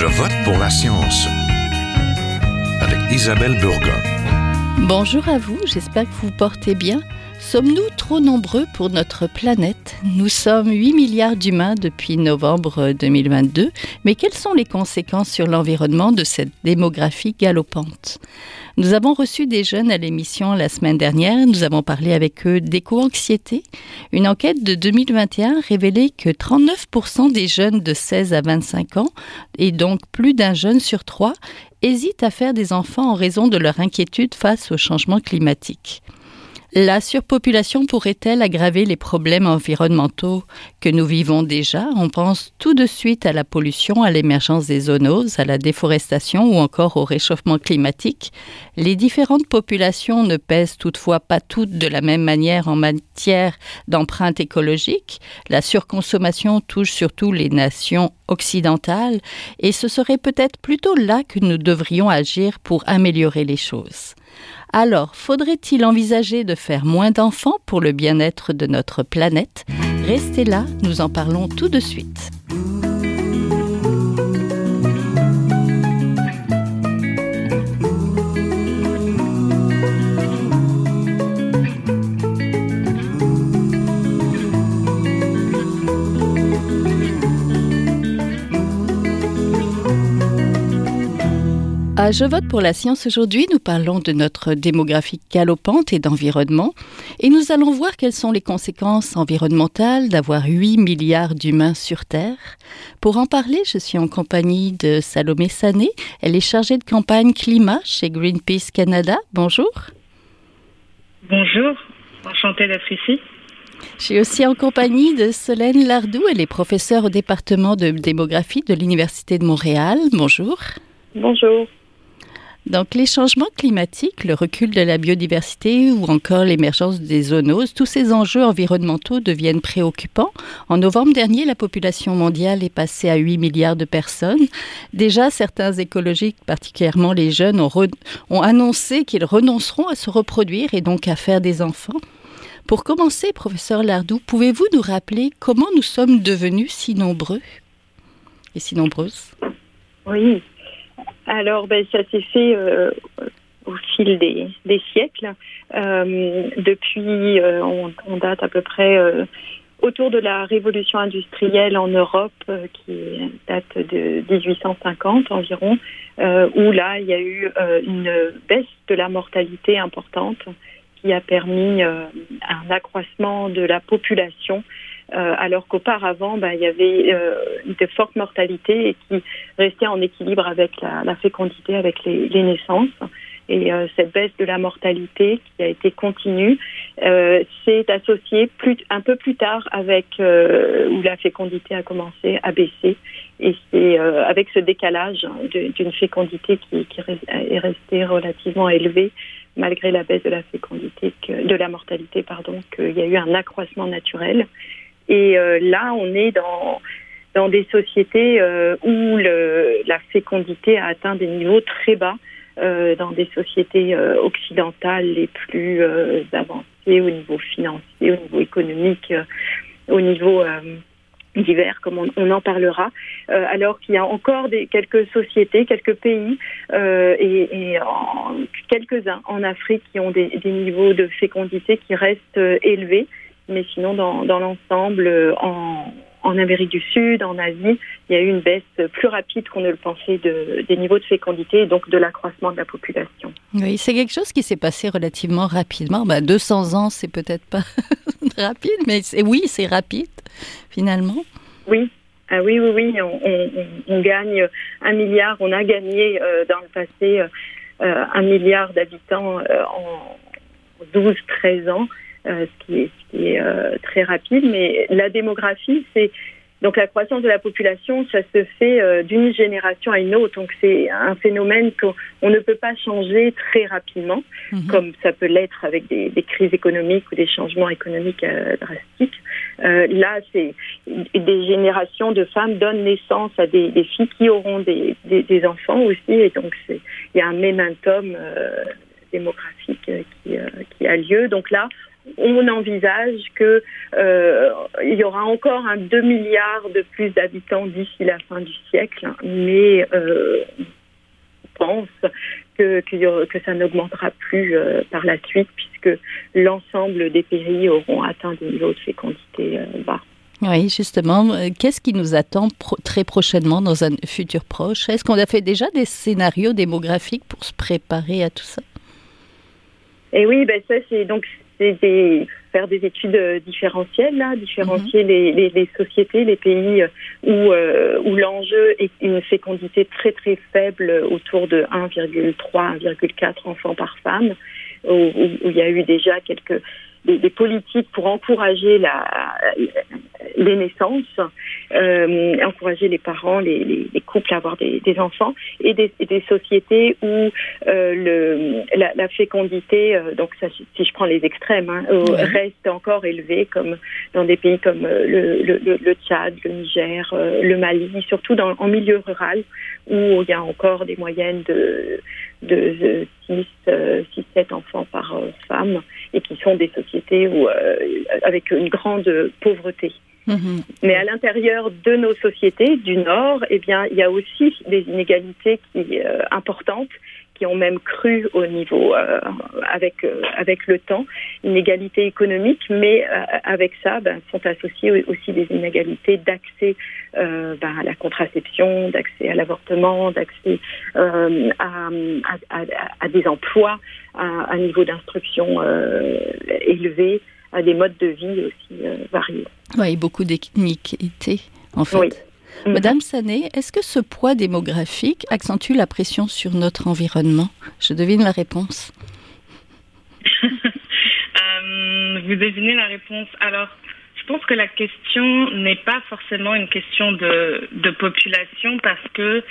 Je vote pour la science avec Isabelle Burgon. Bonjour à vous, j'espère que vous vous portez bien. Sommes-nous trop nombreux pour notre planète? Nous sommes 8 milliards d'humains depuis novembre 2022, mais quelles sont les conséquences sur l'environnement de cette démographie galopante? Nous avons reçu des jeunes à l'émission la semaine dernière, nous avons parlé avec eux d'éco-anxiété. Une enquête de 2021 révélait que 39% des jeunes de 16 à 25 ans, et donc plus d'un jeune sur trois, hésitent à faire des enfants en raison de leur inquiétude face au changement climatique. La surpopulation pourrait-elle aggraver les problèmes environnementaux que nous vivons déjà? On pense tout de suite à la pollution, à l'émergence des zoonoses, à la déforestation ou encore au réchauffement climatique. Les différentes populations ne pèsent toutefois pas toutes de la même manière en matière d'empreinte écologique. La surconsommation touche surtout les nations occidentales et ce serait peut-être plutôt là que nous devrions agir pour améliorer les choses. Alors, faudrait-il envisager de faire moins d'enfants pour le bien-être de notre planète? Restez là, nous en parlons tout de suite. À Je vote pour la science aujourd'hui, nous parlons de notre démographie galopante et d'environnement. Et nous allons voir quelles sont les conséquences environnementales d'avoir 8 milliards d'humains sur Terre. Pour en parler, je suis en compagnie de Salomé Sané. Elle est chargée de campagne climat chez Greenpeace Canada. Bonjour. Bonjour, enchantée d'être ici. Je suis aussi en compagnie de Solène Lardou. Elle est professeure au département de démographie de l'Université de Montréal. Bonjour. Bonjour. Donc les changements climatiques, le recul de la biodiversité ou encore l'émergence des zoonoses, tous ces enjeux environnementaux deviennent préoccupants. En novembre dernier, la population mondiale est passée à 8 milliards de personnes. Déjà, certains écologiques, particulièrement les jeunes, ont, annoncé qu'ils renonceront à se reproduire et donc à faire des enfants. Pour commencer, professeur Lardou, pouvez-vous nous rappeler comment nous sommes devenus si nombreux et si nombreuses? Oui, alors, ben, ça s'est fait euh, au fil des, siècles. Euh, depuis, euh, on, date à peu près autour de la révolution industrielle en Europe, qui date de 1850 environ, où là, il y a eu une baisse de la mortalité importante qui a permis un accroissement de la population euh, alors qu'auparavant, bah, il y avait euh, une forte mortalité et qui restait en équilibre avec la, fécondité, avec les, naissances. Et euh, cette baisse de la mortalité qui a été continue s'est associée un peu plus tard avec où la fécondité a commencé à baisser. Et c'est avec ce décalage d'une fécondité qui, est restée relativement élevée malgré la baisse de la fécondité, de la mortalité, pardon, qu'il y a eu un accroissement naturel. Et euh, là, on est dans dans des sociétés euh, où la fécondité a atteint des niveaux très bas, euh, dans des sociétés occidentales les plus avancées au niveau financier, au niveau économique, au niveau divers, comme on, en parlera, alors qu'il y a encore des, quelques sociétés, quelques pays et, quelques-uns en Afrique qui ont des, niveaux de fécondité qui restent élevés mais sinon, dans, dans l'ensemble, euh, en, en, Amérique du Sud, en Asie, il y a eu une baisse plus rapide qu'on ne le pensait de, des niveaux de fécondité et donc de l'accroissement de la population. Oui, c'est quelque chose qui s'est passé relativement rapidement. Ben, 200 ans, c'est peut-être pas rapide, mais oui, c'est rapide, finalement. Oui, ah oui, oui, oui, on, on, on, gagne un milliard, on a gagné euh, dans le passé euh, un milliard d'habitants euh, en 12-13 ans. Euh, ce qui est, ce qui est euh, très rapide. Mais la démographie, c'est donc la croissance de la population, ça se fait euh, d'une génération à une autre. Donc c'est un phénomène qu'on ne peut pas changer très rapidement, mhm. comme ça peut l'être avec des, des, crises économiques ou des changements économiques drastiques. Euh, là, c'est des générations de femmes donnent naissance à des, des filles qui auront des, des, enfants aussi, et donc il y a un momentum démographique qui, qui, a lieu. Donc là, on envisage que euh, il y aura encore un 2 milliards de plus d'habitants d'ici la fin du siècle, mais euh, on pense que, que, que ça n'augmentera plus euh, par la suite puisque l'ensemble des pays auront atteint des niveaux de fécondité bas. Oui, justement, qu'est-ce qui nous attend pro très prochainement dans un futur proche? Est-ce qu'on a fait déjà des scénarios démographiques pour se préparer à tout ça? Et oui, ben ça c'est donc c'est faire des études euh, différentielles, là, différencier mm -hmm. les, les, les, sociétés, les pays où, euh, où l'enjeu est une fécondité très très faible, autour de 1,3, 1,4 enfants par femme, où, où, où, il y a eu déjà quelques des, des politiques pour encourager la, les naissances, euh, encourager les parents, les, les, les, couples à avoir des, des enfants, et des, des, sociétés où euh, le, la, la fécondité, euh, donc ça, si je prends les extrêmes, hein, ouais. reste encore élevée, comme dans des pays comme le, le, le Tchad, le Niger, le Mali, surtout dans, en milieu rural, où il y a encore des moyennes de, de 6, 6 7 enfants par femme, et qui sont des sociétés où, avec une grande pauvreté. Mmh. Mais à l'intérieur de nos sociétés du Nord, eh bien, il y a aussi des inégalités qui, euh, importantes qui ont même cru au niveau euh, avec euh, avec le temps, inégalités économiques, mais euh, avec ça, ben, sont associées aussi des inégalités d'accès ben, à la contraception, d'accès à l'avortement, d'accès à, à, à, des emplois, à un niveau d'instruction élevé à des modes de vie aussi variés. Oui, beaucoup d'iniquités, en fait. Oui. Madame Sané, est-ce que ce poids démographique accentue la pression sur notre environnement? Je devine la réponse. euh, vous devinez la réponse. Alors, je pense que la question n'est pas forcément une question de, de population parce que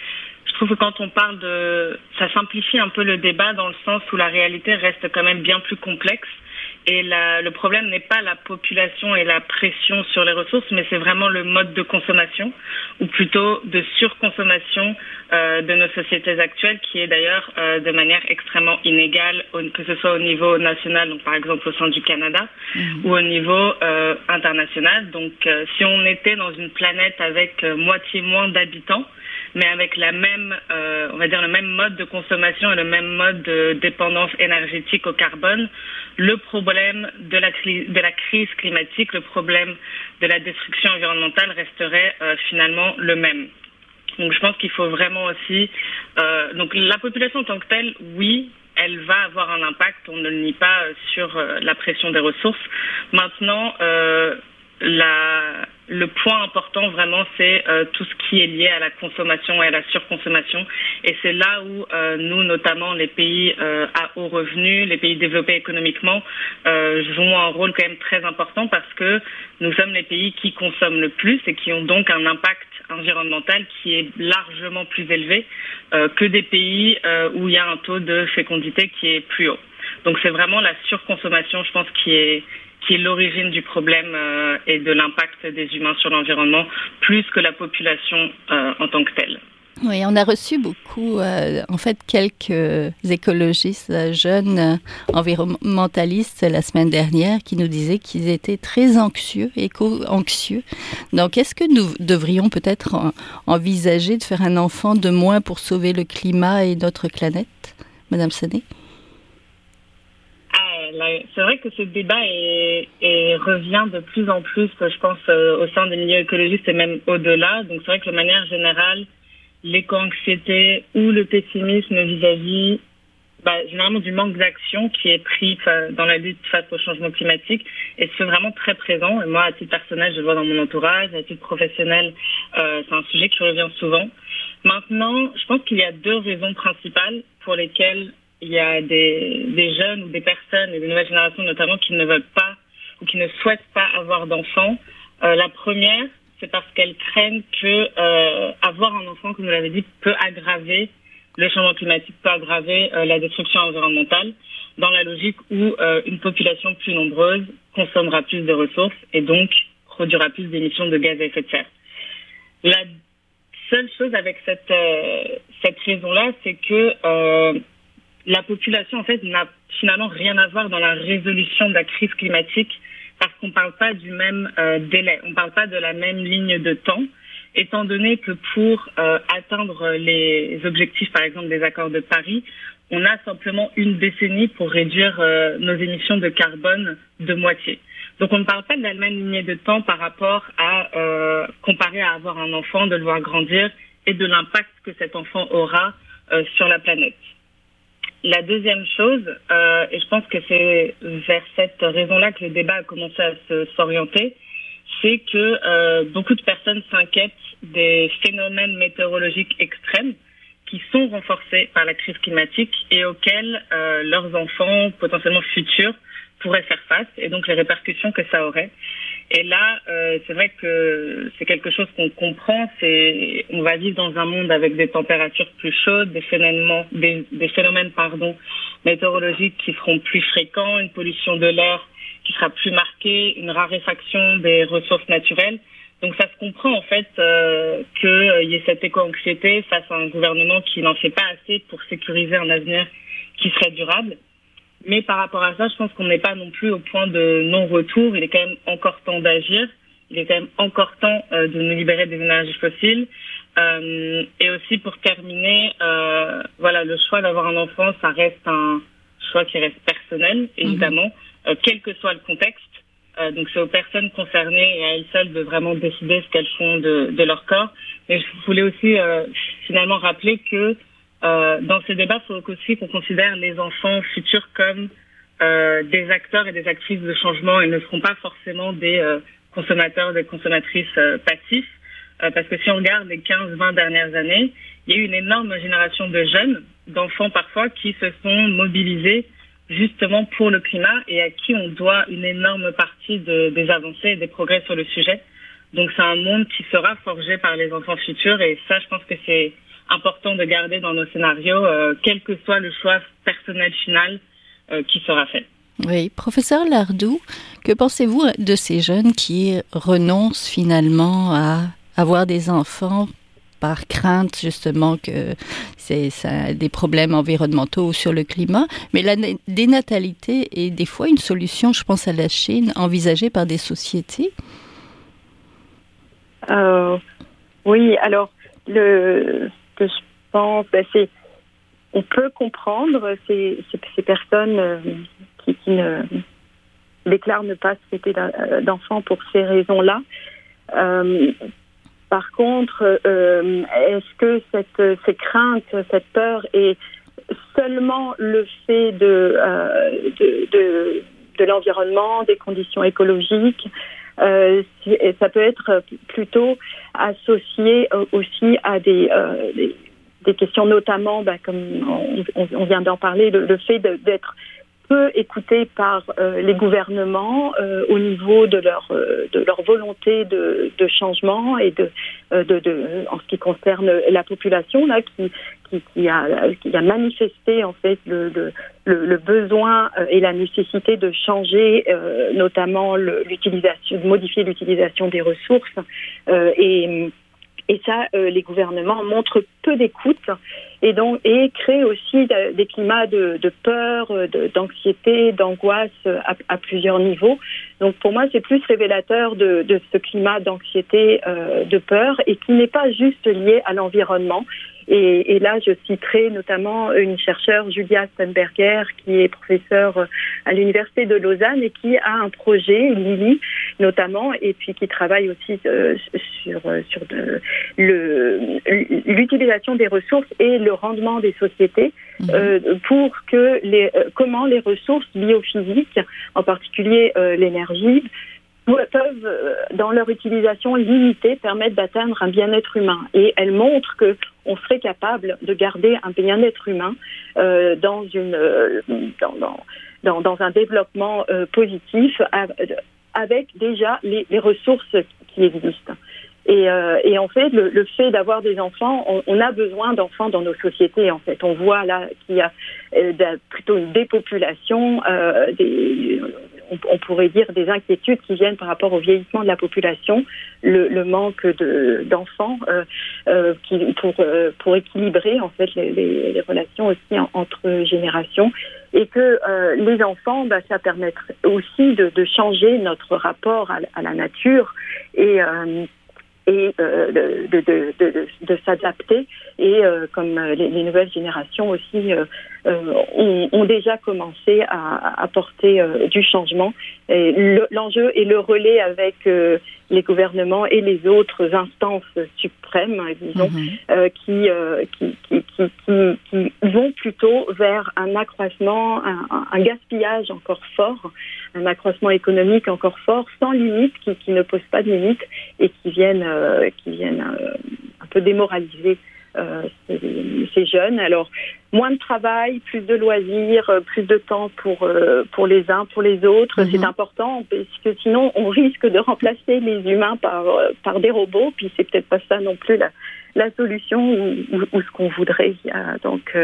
je trouve que quand on parle de... Ça simplifie un peu le débat dans le sens où la réalité reste quand même bien plus complexe. Et la, le problème n'est pas la population et la pression sur les ressources, mais c'est vraiment le mode de consommation, ou plutôt de surconsommation euh, de nos sociétés actuelles, qui est d'ailleurs euh, de manière extrêmement inégale, que ce soit au niveau national, donc par exemple au sein du Canada, mmh. ou au niveau euh, international. Donc euh, si on était dans une planète avec moitié moins d'habitants, mais avec la même, euh, on va dire le même mode de consommation et le même mode de dépendance énergétique au carbone, le problème de la, crise climatique, le problème de la destruction environnementale resterait euh, finalement le même. Donc je pense qu'il faut vraiment aussi, euh, donc la population en tant que telle, oui, elle va avoir un impact, on ne le nie pas, sur la pression des ressources. Maintenant, le point important vraiment, c'est euh, tout ce qui est lié à la consommation et à la surconsommation. Et c'est là où euh, nous, notamment les pays euh, à haut revenu, les pays développés économiquement, jouons un rôle quand même très important parce que nous sommes les pays qui consomment le plus et qui ont donc un impact environnemental qui est largement plus élevé que des pays où il y a un taux de fécondité qui est plus haut. Donc c'est vraiment la surconsommation, je pense, qui est qui est l'origine du problème euh, et de l'impact des humains sur l'environnement, plus que la population euh, en tant que telle. Oui, on a reçu beaucoup, euh, en fait, quelques écologistes euh, jeunes euh, environnementalistes la semaine dernière qui nous disaient qu'ils étaient très anxieux, éco-anxieux. Donc, est-ce que nous devrions peut-être en, envisager de faire un enfant de moins pour sauver le climat et notre planète, Madame Sané c'est vrai que ce débat est, est, revient de plus en plus, je pense, euh, au sein des milieux écologistes et même au-delà. Donc c'est vrai que de manière générale, l'éco-anxiété ou le pessimisme vis-à-vis bah, généralement du manque d'action qui est pris dans la lutte face au changement climatique et c'est vraiment très présent. Et moi, à titre personnel, je le vois dans mon entourage, à titre professionnel, euh, c'est un sujet qui revient souvent. Maintenant, je pense qu'il y a deux raisons principales pour lesquelles il y a des, des jeunes ou des personnes, et des nouvelles générations notamment, qui ne veulent pas ou qui ne souhaitent pas avoir d'enfants. Euh, la première, c'est parce qu'elles craignent que euh, avoir un enfant, comme vous l'avez dit, peut aggraver le changement climatique, peut aggraver euh, la destruction environnementale, dans la logique où euh, une population plus nombreuse consommera plus de ressources et donc produira plus d'émissions de gaz à effet de serre. La seule chose avec cette, euh, cette raison-là, c'est que la population, en fait, n'a finalement rien à voir dans la résolution de la crise climatique parce qu'on ne parle pas du même euh, délai, on ne parle pas de la même ligne de temps, étant donné que pour euh, atteindre les objectifs, par exemple, des accords de Paris, on a simplement une décennie pour réduire euh, nos émissions de carbone de moitié. Donc on ne parle pas de la même ligne de temps par rapport à comparer à avoir un enfant, de le voir grandir et de l'impact que cet enfant aura sur la planète. La deuxième chose, euh, et je pense que c'est vers cette raison-là que le débat a commencé à s'orienter, c'est que euh, beaucoup de personnes s'inquiètent des phénomènes météorologiques extrêmes qui sont renforcés par la crise climatique et auxquels euh, leurs enfants potentiellement futurs pourraient faire face et donc les répercussions que ça aurait. Et là, euh, c'est vrai que c'est quelque chose qu'on comprend. C'est, on va vivre dans un monde avec des températures plus chaudes, des phénomènes, des, phénomènes pardon, météorologiques qui seront plus fréquents, une pollution de l'air qui sera plus marquée, une raréfaction des ressources naturelles. Donc ça se comprend en fait euh, qu'il euh, y ait cette éco-anxiété face à un gouvernement qui n'en fait pas assez pour sécuriser un avenir qui serait durable. Mais par rapport à ça, je pense qu'on n'est pas non plus au point de non-retour. Il est quand même encore temps d'agir. Il est quand même encore temps euh, de nous libérer des énergies fossiles. Euh, et aussi pour terminer, euh, voilà, le choix d'avoir un enfant, ça reste un choix qui reste personnel, évidemment, mmh. quel que soit le contexte. donc c'est aux personnes concernées et à elles seules de vraiment décider ce qu'elles font de, de, leur corps. Mais je voulais aussi finalement rappeler que euh, dans ces débats, il faut aussi qu'on considère les enfants futurs comme euh, des acteurs et des actrices de changement et ne seront pas forcément des euh, consommateurs, des consommatrices euh, passifs. Euh, parce que si on regarde les 15-20 dernières années, il y a eu une énorme génération de jeunes, d'enfants parfois, qui se sont mobilisés justement pour le climat et à qui on doit une énorme partie de, des avancées et des progrès sur le sujet. Donc c'est un monde qui sera forgé par les enfants futurs et ça, je pense que c'est important de garder dans nos scénarios, euh, quel que soit le choix personnel final euh, qui sera fait. Oui, professeur Lardou, que pensez-vous de ces jeunes qui renoncent finalement à avoir des enfants par crainte justement que c'est des problèmes environnementaux sur le climat, mais la dénatalité est des fois une solution, je pense à la Chine, envisagée par des sociétés. Euh, oui, alors le, je pense, ben, on peut comprendre ces, personnes euh, qui, ne déclarent ne pas souhaiter euh, d'enfants pour ces raisons-là. Euh, par contre, est-ce que cette, ces craintes, cette peur est seulement le fait de l'environnement, des conditions écologiques? Euh, ça peut être plutôt associé euh, aussi à des, euh, questions, notamment, bah, comme on, vient d'en parler, le, le fait d'être peu écouté par euh, les gouvernements euh, au niveau de leur euh, de leur volonté de, changement et de, de, de en ce qui concerne la population là qui qui, qui a manifesté en fait le le, besoin et la nécessité de changer notamment l'utilisation de modifier l'utilisation des ressources et et ça, les gouvernements montrent peu d'écoute et donc et créent aussi des climats de, peur, d'anxiété, d'angoisse à, à, plusieurs niveaux. Donc pour moi, c'est plus révélateur de, ce climat d'anxiété, euh, de peur, et qui n'est pas juste lié à l'environnement. Et, là, je citerai notamment une chercheure, Julia Stenberger, qui est professeure à l'Université de Lausanne et qui a un projet, Lily notamment, et puis qui travaille aussi euh, sur, sur l'utilisation des ressources et rendement des sociétés mmh. euh, pour que les, euh, comment les ressources biophysiques, en particulier euh, l'énergie, peuvent, dans leur utilisation limitée, permettre d'atteindre un bien-être humain. Et elle montre que on serait capable de garder un bien-être humain euh, dans une dans, dans, dans, un développement euh, positif avec déjà les, les, ressources qui existent. Et, euh, et en fait, le, le fait d'avoir des enfants, on, on a besoin d'enfants dans nos sociétés. En fait, on voit là qu'il y a euh, plutôt une dépopulation. Des, on, pourrait dire des inquiétudes qui viennent par rapport au vieillissement de la population, le, manque d'enfants qui pour pour équilibrer en fait les, relations aussi entre générations et que les enfants, bah, ça permettrait aussi de, changer notre rapport à, la nature et et euh, de, de, de, de s'adapter. Et euh, comme les, les, nouvelles générations aussi euh, ont, ont, déjà commencé à apporter du changement. L'enjeu est le relais avec les gouvernements et les autres instances suprêmes, disons, mhm. qui, qui, qui, qui, qui, vont plutôt vers un accroissement, un, un, gaspillage encore fort, un accroissement économique encore fort, sans limite, qui, qui ne pose pas de limite et qui viennent euh, qui viennent euh, un peu démoraliser euh, ces, jeunes. Alors, moins de travail, plus de loisirs, plus de temps pour, pour les uns, pour les autres, c'est mhm. important parce que sinon on risque de remplacer les humains par, par des robots, puis c'est peut-être pas ça non plus la, la solution ou, ou, ce qu'on voudrait. Donc,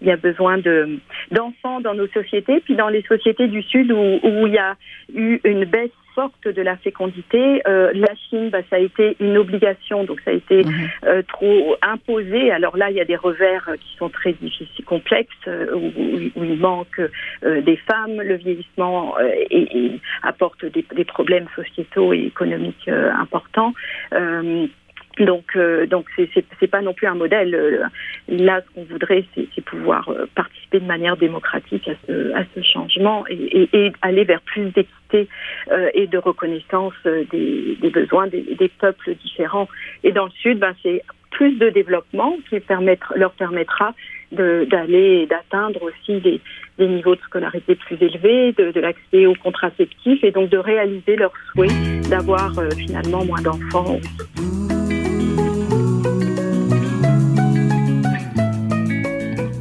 il y a besoin de d'enfants dans nos sociétés, puis dans les sociétés du Sud où, où il y a eu une baisse forte de la fécondité. Euh, la Chine, bah, ça a été une obligation, donc ça a été mhm. euh, trop imposé. Alors là, il y a des revers euh, qui sont très difficiles, complexes, où, où, il manque des femmes, le vieillissement et, apporte des, des, problèmes sociétaux et économiques importants. Donc, euh, donc c'est pas non plus un modèle. Euh, là, ce qu'on voudrait, c'est pouvoir euh, participer de manière démocratique à ce, à ce changement et, et, aller vers plus d'équité euh, et de reconnaissance des, des besoins des, des, peuples différents. Et dans le Sud, ben, c'est plus de développement qui permettre, leur permettra d'aller d'atteindre aussi des, des, niveaux de scolarité plus élevés, de, de l'accès aux contraceptifs et donc de réaliser leur souhait d'avoir finalement moins d'enfants.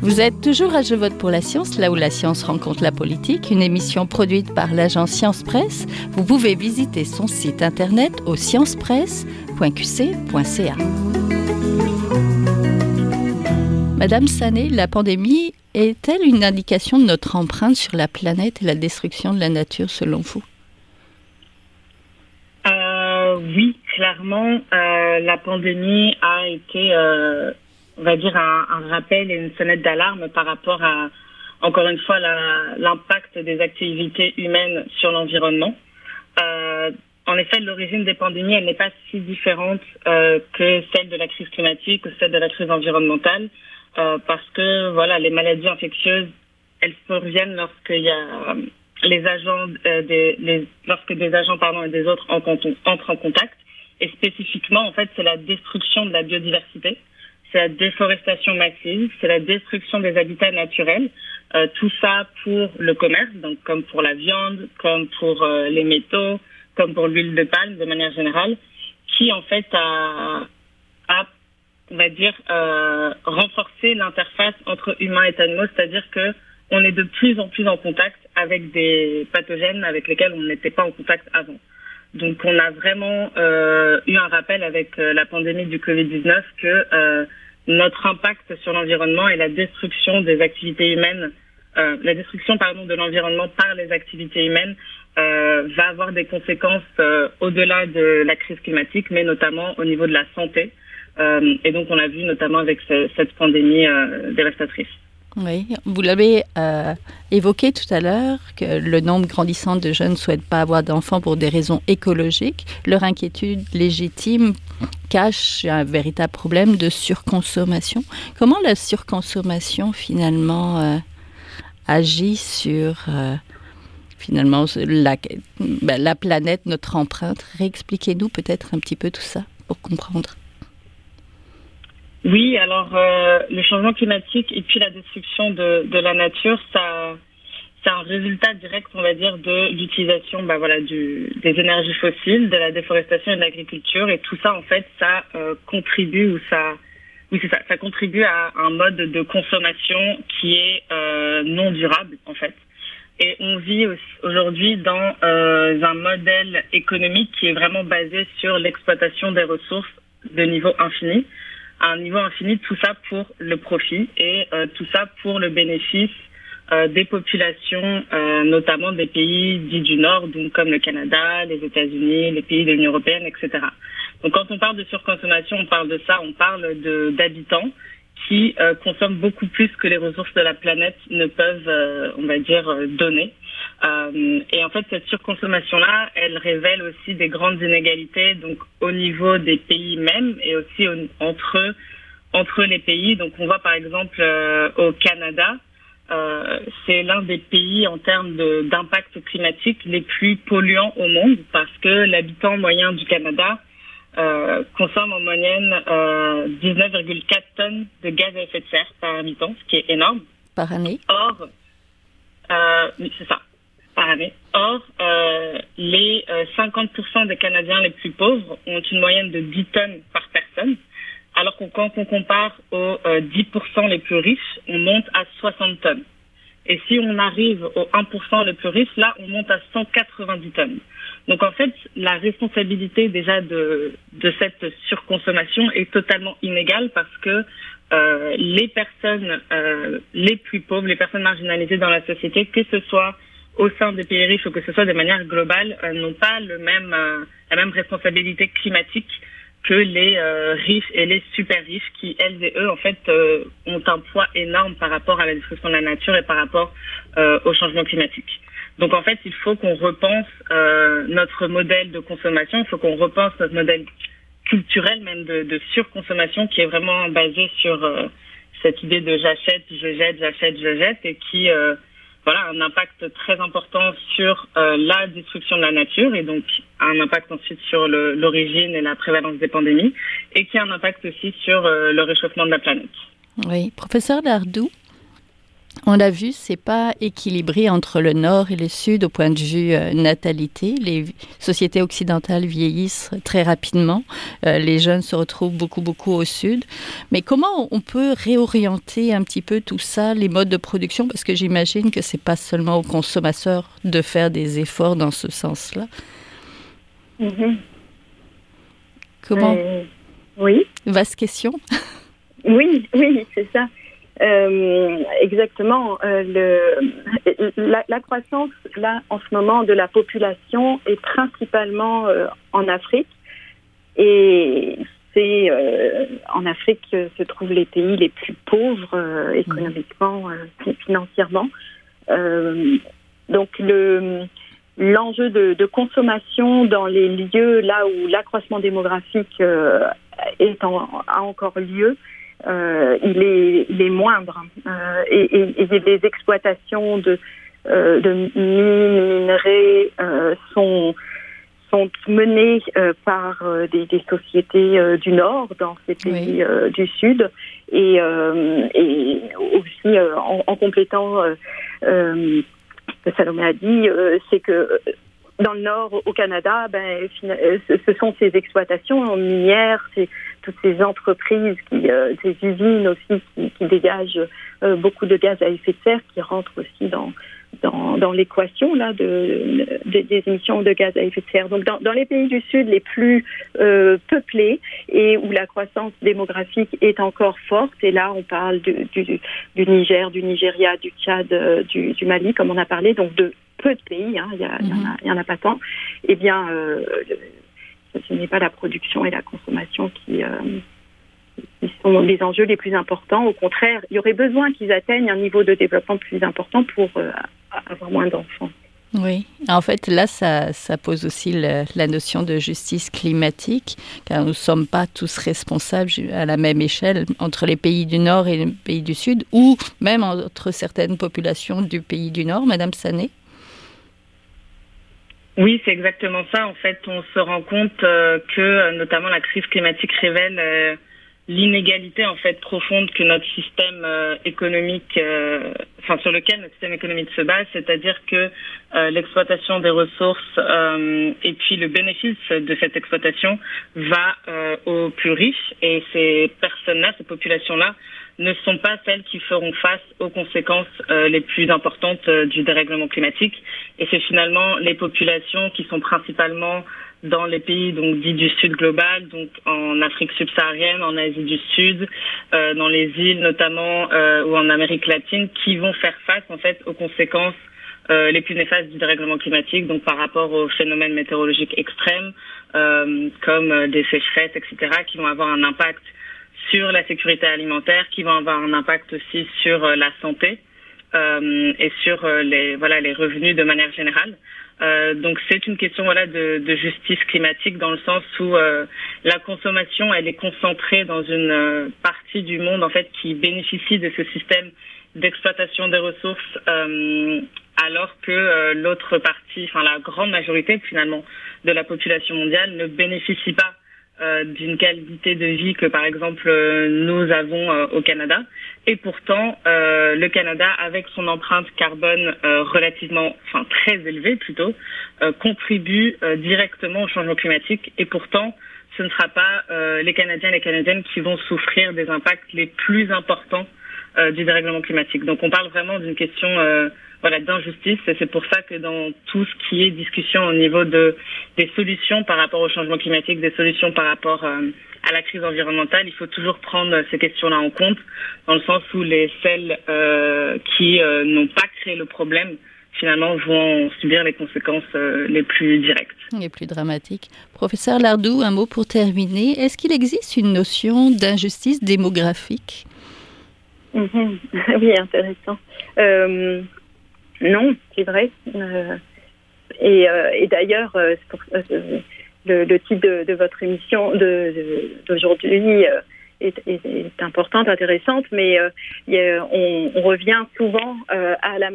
Vous êtes toujours à Je vote pour la science, là où la science rencontre la politique, une émission produite par l'agence Science Presse. Vous pouvez visiter son site internet au sciencepresse.qc.ca. Madame Sané, la pandémie est-elle une indication de notre empreinte sur la planète et la destruction de la nature selon vous? Euh, Oui, clairement, euh, la pandémie a été euh, on va dire, un, rappel et une sonnette d'alarme par rapport à, encore une fois, l'impact des activités humaines sur l'environnement. Euh, en effet, l'origine des pandémies, elle n'est pas si différente euh, que celle de la crise climatique ou celle de la crise environnementale, euh, parce que voilà, les maladies infectieuses, elles surviennent lorsqu'il y a les agents, des, lorsque des agents pardon et des autres entrent en contact. Et spécifiquement, en fait, c'est la destruction de la biodiversité c'est la déforestation massive, c'est la destruction des habitats naturels. Euh, tout ça pour le commerce, donc comme pour la viande, comme pour euh, les métaux, comme pour l'huile de palme de manière générale, qui en fait a, on va dire, euh, renforcé l'interface entre humains et animaux, c'est-à-dire que on est de plus en plus en contact avec des pathogènes avec lesquels on n'était pas en contact avant. Donc on a vraiment eu un rappel avec la pandémie du Covid-19 que notre impact sur l'environnement et la destruction des activités humaines, euh, la destruction pardon de l'environnement par les activités humaines euh, va avoir des conséquences au-delà de la crise climatique, mais notamment au niveau de la santé. et donc on l'a vu notamment avec ce, cette pandémie dévastatrice. Oui, vous l'avez euh, évoqué tout à l'heure, que le nombre grandissant de jeunes ne souhaitent pas avoir d'enfants pour des raisons écologiques. Leur inquiétude légitime cache un véritable problème de surconsommation. Comment la surconsommation finalement euh, agit sur euh, finalement ben, la planète, notre empreinte? Réexpliquez-nous peut-être un petit peu tout ça pour comprendre. Oui, alors euh, le changement climatique et puis la destruction de, de la nature, ça, c'est un résultat direct, on va dire, de l'utilisation, bah voilà, du, des énergies fossiles, de la déforestation et de l'agriculture, et tout ça, en fait, ça euh, contribue ou ça, oui, c'est ça, ça contribue à un mode de consommation qui est euh, non durable, en fait. Et on vit aujourd'hui dans euh, un modèle économique qui est vraiment basé sur l'exploitation des ressources de niveau infini à un niveau infini, tout ça pour le profit et euh, tout ça pour le bénéfice des populations, notamment des pays dits du Nord, donc comme le Canada, les États-Unis, les pays de l'Union européenne, etc. Donc quand on parle de surconsommation, on parle de ça, on parle d'habitants qui euh, consomment beaucoup plus que les ressources de la planète ne peuvent, euh, on va dire, euh, donner. et en fait, cette surconsommation-là, elle révèle aussi des grandes inégalités, donc au niveau des pays mêmes et aussi entre entre les pays. Donc, on voit par exemple au Canada, c'est l'un des pays en termes d'impact climatique les plus polluants au monde parce que l'habitant moyen du Canada euh, consomme en moyenne 19,4 euh, tonnes de gaz à effet de serre par habitant, ce qui est énorme. Par année? Or, euh, c'est ça, par année. Or, les 50% des Canadiens les plus pauvres ont une moyenne de 10 tonnes par personne, alors que quand on compare aux 10% les plus riches, on monte à 60 tonnes. Et si on arrive aux 1% les plus riches, là, on monte à 190 tonnes. Donc en fait, la responsabilité déjà de, de cette surconsommation est totalement inégale parce que euh, les personnes euh, les plus pauvres, les personnes marginalisées dans la société, que ce soit au sein des pays riches ou que ce soit de manière globale, euh, n'ont pas le même, euh, la même responsabilité climatique que les euh, riches et les super riches qui, elles et eux, en fait, ont un poids énorme par rapport à la destruction de la nature et par rapport au changement climatique. Donc en fait, il faut qu'on repense euh, notre modèle de consommation, il faut qu'on repense notre modèle culturel même de, de surconsommation qui est vraiment basé sur euh, cette idée de j'achète, je jette, j'achète, je jette et qui euh, voilà a un impact très important sur euh, la destruction de la nature et donc un impact ensuite sur l'origine et la prévalence des pandémies et qui a un impact aussi sur euh, le réchauffement de la planète. Oui, professeur Lardou, on l'a vu, c'est pas équilibré entre le nord et le sud au point de vue euh, natalité. Les sociétés occidentales vieillissent très rapidement. Euh, les jeunes se retrouvent beaucoup, beaucoup au sud. Mais comment on peut réorienter un petit peu tout ça, les modes de production? Parce que j'imagine que c'est pas seulement aux consommateurs de faire des efforts dans ce sens-là. Mm-hmm. Comment? Euh, Oui. Vaste question. oui, oui, c'est ça. Euh, exactement. Euh, le, la, croissance, là, en ce moment, de la population est principalement euh, en Afrique. Et c'est euh, en Afrique que se trouvent les pays les plus pauvres euh, économiquement, financièrement. donc, le l'enjeu de, consommation dans les lieux là où l'accroissement démographique a encore lieu, euh, il, est, il est moindre. Euh, et, et, et, les exploitations de, euh, de mines, minerais euh, sont sont menées euh, par des, des, sociétés du Nord dans ces pays oui. du Sud et, et aussi en, en, complétant ce que Salomé a dit, c'est que dans le Nord, au Canada, ben, ce sont ces exploitations minières, toutes ces entreprises, qui, euh, ces usines aussi qui, qui dégagent euh, beaucoup de gaz à effet de serre, qui rentrent aussi dans dans, dans l'équation là de, de, des émissions de gaz à effet de serre. Donc dans, dans les pays du Sud les plus euh, peuplés et où la croissance démographique est encore forte, et là on parle du, du, du Niger, du Nigeria, du Tchad, du, du Mali, comme on a parlé, donc de peu de pays, hein, il, y a, il, y en a, en pas tant, eh bien euh, ce n'est pas la production et la consommation qui, euh, qui sont les enjeux les plus importants. Au contraire, il y aurait besoin qu'ils atteignent un niveau de développement plus important pour euh, avoir moins d'enfants. Oui, en fait, là, ça, pose aussi la notion de justice climatique, car nous ne sommes pas tous responsables à la même échelle entre les pays du Nord et les pays du Sud, ou même entre certaines populations du pays du Nord, Madame Sané. Oui, c'est exactement ça. En fait, on se rend compte euh, que notamment la crise climatique révèle euh, l'inégalité en fait profonde que notre système euh, économique, euh, enfin sur lequel notre système économique se base, c'est-à-dire que euh, l'exploitation des ressources et puis le bénéfice de cette exploitation va aux plus riches et ces personnes-là, ces populations-là ne sont pas celles qui feront face aux conséquences euh, les plus importantes euh, du dérèglement climatique. Et c'est finalement les populations qui sont principalement dans les pays donc dits du Sud global, donc en Afrique subsaharienne, en Asie du Sud, euh, dans les îles notamment euh, ou en Amérique latine, qui vont faire face en fait aux conséquences euh, les plus néfastes du dérèglement climatique, donc par rapport aux phénomènes météorologiques extrêmes euh, comme des sécheresses, etc., qui vont avoir un impact sur la sécurité alimentaire, qui vont avoir un impact aussi sur la santé et sur les voilà les revenus de manière générale. Euh, donc c'est une question voilà de, de, justice climatique dans le sens où euh, la consommation elle est concentrée dans une euh, partie du monde en fait qui bénéficie de ce système d'exploitation des ressources euh, alors que l'autre partie, enfin la grande majorité finalement de la population mondiale ne bénéficie pas euh, d'une qualité de vie que par exemple euh, nous avons euh, au Canada. Et pourtant, le Canada, avec son empreinte carbone relativement, enfin très élevée plutôt, contribue directement au changement climatique. Et pourtant, ce ne sera pas les Canadiens et les Canadiennes qui vont souffrir des impacts les plus importants du dérèglement climatique. Donc on parle vraiment d'une question voilà d'injustice et c'est pour ça que dans tout ce qui est discussion au niveau de des solutions par rapport au changement climatique, des solutions par rapport euh, à la crise environnementale, il faut toujours prendre ces questions-là en compte dans le sens où les celles euh, qui euh, n'ont pas créé le problème finalement vont subir les conséquences les plus directes. Les plus dramatiques. Professeur Lardou, un mot pour terminer. Est-ce qu'il existe une notion d'injustice démographique? Oui, intéressant. Non, c'est vrai. Euh, et, euh, et d'ailleurs, euh, le, titre de, votre émission d'aujourd'hui est, est, est, importante, intéressante, mais on, revient souvent à, la,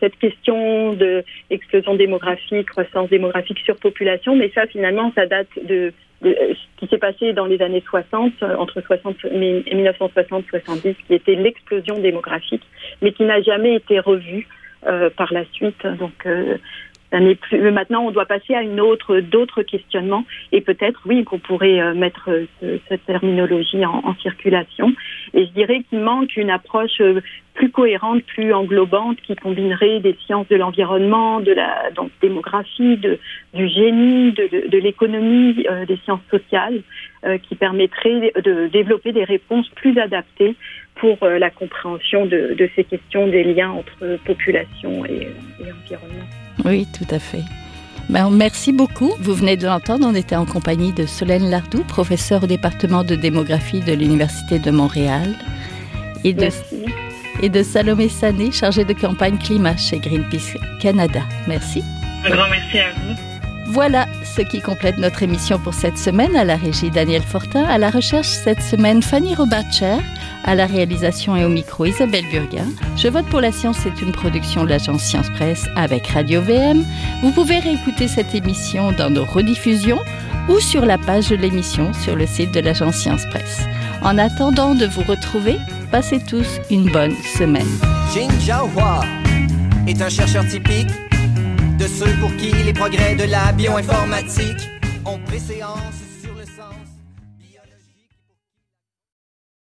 cette question de explosion démographique, croissance démographique, surpopulation, mais ça finalement, ça date de, ce qui s'est passé dans les années 60, entre 60 1960 70, qui était l'explosion démographique, mais qui n'a jamais été revue. Euh, par la suite. Donc, euh, Maintenant, on doit passer à une autre, d'autres questionnements, et peut-être, oui, qu'on pourrait euh, mettre cette terminologie en, circulation. Et je dirais qu'il manque une approche plus cohérente, plus englobante, qui combinerait des sciences de l'environnement, de la démographie, du génie, de, l'économie, des sciences sociales, qui permettrait de développer des réponses plus adaptées pour euh, la compréhension de, ces questions des liens entre population et environnement. Oui, tout à fait. Ben, merci beaucoup. Vous venez de l'entendre, on était en compagnie de Solène Lardou, professeure au département de démographie de l'Université de Montréal, et de, et de Salomé Sané, chargée de campagne climat chez Greenpeace Canada. Merci. Un grand merci à vous. Voilà ce qui complète notre émission pour cette semaine. À la régie Daniel Fortin, à la recherche cette semaine Fanny Robatcher, à la réalisation et au micro Isabelle Burguin. Je vote pour la science, c'est une production de l'agence Science Presse avec Radio VM. Vous pouvez réécouter cette émission dans nos rediffusions ou sur la page de l'émission sur le site de l'agence Science Presse. En attendant de vous retrouver, passez tous une bonne semaine. Jin est un chercheur typique de ceux pour qui les progrès de la bioinformatique ont préséance